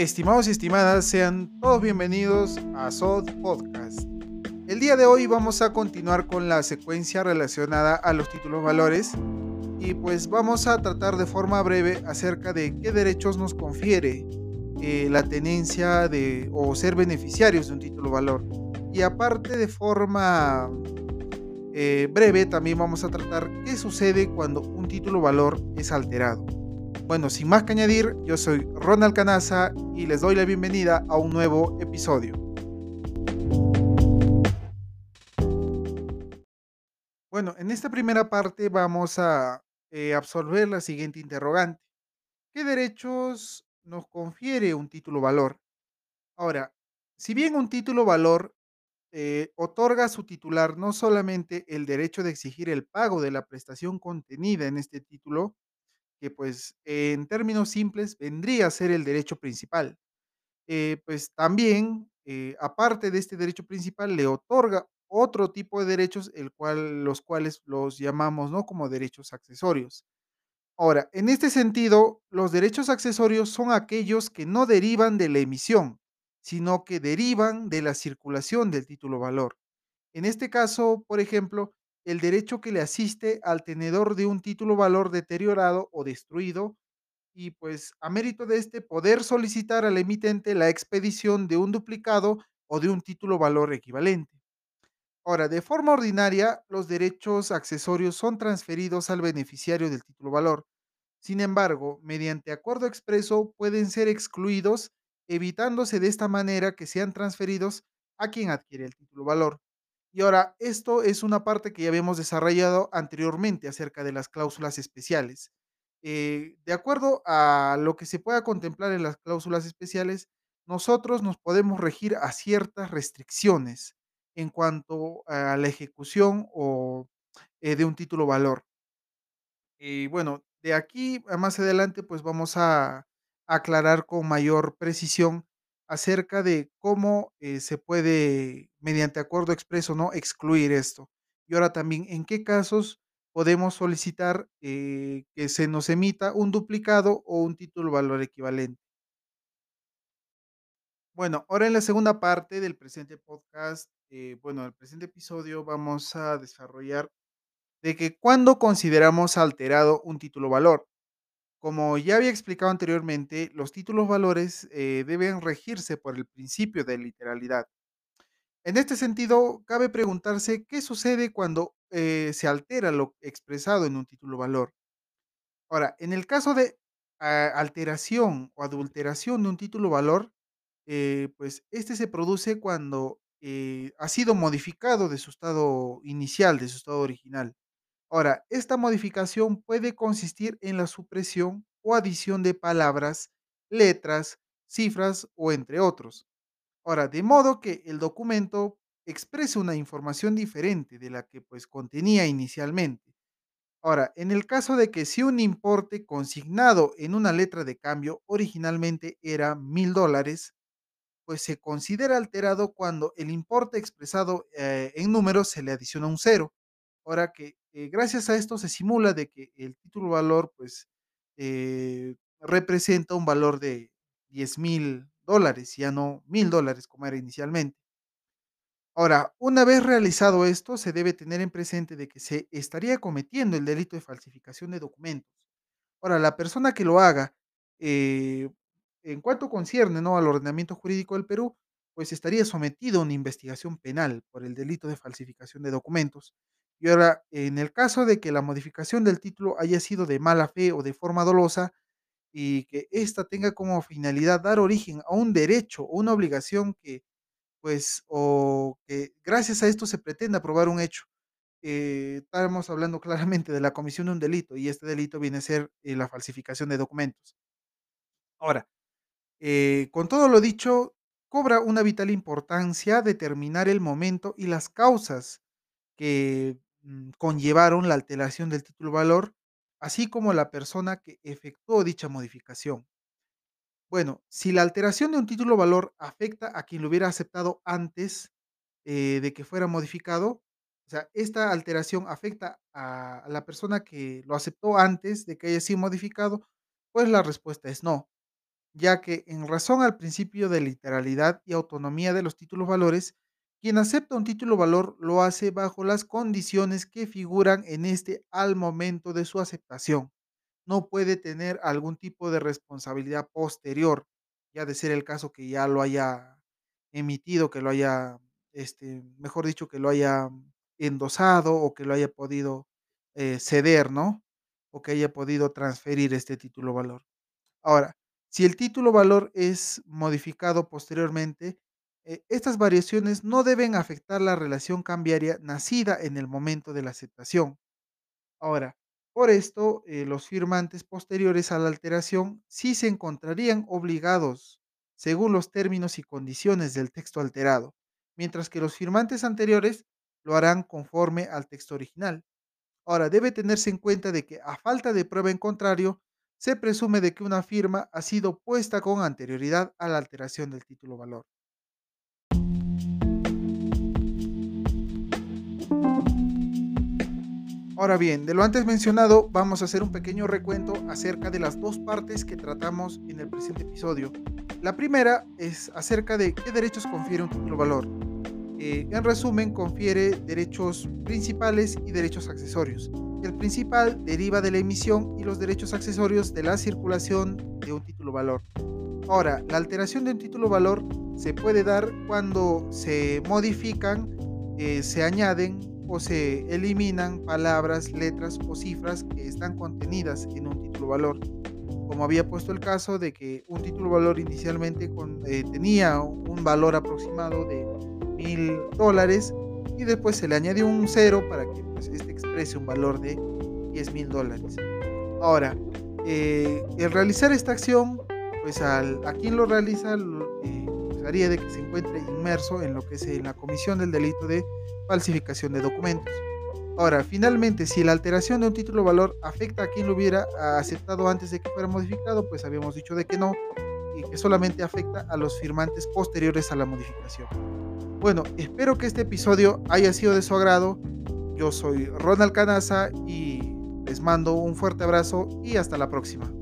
Estimados y estimadas, sean todos bienvenidos a SOD Podcast. El día de hoy vamos a continuar con la secuencia relacionada a los títulos valores y pues vamos a tratar de forma breve acerca de qué derechos nos confiere eh, la tenencia de o ser beneficiarios de un título valor. Y aparte de forma eh, breve también vamos a tratar qué sucede cuando un título valor es alterado. Bueno, sin más que añadir, yo soy Ronald Canaza y les doy la bienvenida a un nuevo episodio. Bueno, en esta primera parte vamos a eh, absolver la siguiente interrogante. ¿Qué derechos nos confiere un título valor? Ahora, si bien un título valor eh, otorga a su titular no solamente el derecho de exigir el pago de la prestación contenida en este título, que pues en términos simples vendría a ser el derecho principal. Eh, pues también, eh, aparte de este derecho principal, le otorga otro tipo de derechos, el cual, los cuales los llamamos ¿no? como derechos accesorios. Ahora, en este sentido, los derechos accesorios son aquellos que no derivan de la emisión, sino que derivan de la circulación del título valor. En este caso, por ejemplo, el derecho que le asiste al tenedor de un título valor deteriorado o destruido y pues a mérito de este poder solicitar al emitente la expedición de un duplicado o de un título valor equivalente. Ahora, de forma ordinaria, los derechos accesorios son transferidos al beneficiario del título valor. Sin embargo, mediante acuerdo expreso pueden ser excluidos, evitándose de esta manera que sean transferidos a quien adquiere el título valor. Y ahora, esto es una parte que ya habíamos desarrollado anteriormente acerca de las cláusulas especiales. Eh, de acuerdo a lo que se pueda contemplar en las cláusulas especiales, nosotros nos podemos regir a ciertas restricciones en cuanto a la ejecución o eh, de un título valor. Y bueno, de aquí a más adelante, pues vamos a aclarar con mayor precisión acerca de cómo eh, se puede, mediante acuerdo expreso, ¿no? excluir esto. Y ahora también, en qué casos podemos solicitar eh, que se nos emita un duplicado o un título valor equivalente. Bueno, ahora en la segunda parte del presente podcast, eh, bueno, el presente episodio vamos a desarrollar de que cuando consideramos alterado un título valor. Como ya había explicado anteriormente, los títulos valores eh, deben regirse por el principio de literalidad. En este sentido, cabe preguntarse qué sucede cuando eh, se altera lo expresado en un título valor. Ahora, en el caso de ah, alteración o adulteración de un título valor, eh, pues este se produce cuando ha sido modificado de su estado inicial, de su estado original. Ahora, esta modificación puede consistir en la supresión o adición de palabras, letras, cifras o entre otros. Ahora, de modo que el documento exprese una información diferente de la que pues contenía inicialmente. Ahora, en el caso de que si un importe consignado en una letra de cambio originalmente era mil dólares, pues se considera alterado cuando el importe expresado eh, en números se le adiciona un cero. Ahora que eh, gracias a esto se simula de que el título valor pues eh, representa un valor de 10 mil dólares, ya no mil dólares como era inicialmente. Ahora, una vez realizado esto, se debe tener en presente de que se estaría cometiendo el delito de falsificación de documentos. Ahora, la persona que lo haga, eh, en cuanto concierne ¿no? al ordenamiento jurídico del Perú, pues estaría sometido a una investigación penal por el delito de falsificación de documentos. Y ahora, en el caso de que la modificación del título haya sido de mala fe o de forma dolosa y que ésta tenga como finalidad dar origen a un derecho o una obligación que, pues, o que gracias a esto se pretenda probar un hecho, eh, estamos hablando claramente de la comisión de un delito y este delito viene a ser eh, la falsificación de documentos. Ahora, eh, con todo lo dicho, cobra una vital importancia determinar el momento y las causas que conllevaron la alteración del título valor, así como la persona que efectuó dicha modificación. Bueno, si la alteración de un título valor afecta a quien lo hubiera aceptado antes eh, de que fuera modificado, o sea, esta alteración afecta a la persona que lo aceptó antes de que haya sido modificado, pues la respuesta es no. ya que en razón al principio de literalidad y autonomía de los títulos valores, quien acepta un título valor lo hace bajo las condiciones que figuran en este al momento de su aceptación. No puede tener algún tipo de responsabilidad posterior, ya de ser el caso que ya lo haya emitido, que lo haya, este, mejor dicho, que lo haya endosado o que lo haya podido eh, ceder, ¿no? O que haya podido transferir este título valor. Ahora, si el título valor es modificado posteriormente, eh, estas variaciones no deben afectar la relación cambiaria nacida en el momento de la aceptación. Ahora, por esto, eh, los firmantes posteriores a la alteración sí se encontrarían obligados, según los términos y condiciones del texto alterado, mientras que los firmantes anteriores lo harán conforme al texto original. Ahora, debe tenerse en cuenta de que a falta de prueba en contrario, se presume de que una firma ha sido puesta con anterioridad a la alteración del título valor. Ahora bien, de lo antes mencionado, vamos a hacer un pequeño recuento acerca de las dos partes que tratamos en el presente episodio. La primera es acerca de qué derechos confiere un título valor. Eh, en resumen, confiere derechos principales y derechos accesorios. El principal deriva de la emisión y los derechos accesorios de la circulación de un título valor. Ahora, la alteración de un título valor se puede dar cuando se modifican, eh, se añaden o se eliminan palabras, letras o cifras que están contenidas en un título valor. Como había puesto el caso de que un título valor inicialmente eh, tenía un valor aproximado de mil dólares y después se le añadió un cero para que pues, este exprese un valor de 10 mil dólares. Ahora, eh, el realizar esta acción, pues al, a quien lo realiza, eh, de que se encuentre inmerso en lo que es la comisión del delito de falsificación de documentos. Ahora, finalmente, si la alteración de un título valor afecta a quien lo hubiera aceptado antes de que fuera modificado, pues habíamos dicho de que no, y que solamente afecta a los firmantes posteriores a la modificación. Bueno, espero que este episodio haya sido de su agrado. Yo soy Ronald Canaza y les mando un fuerte abrazo y hasta la próxima.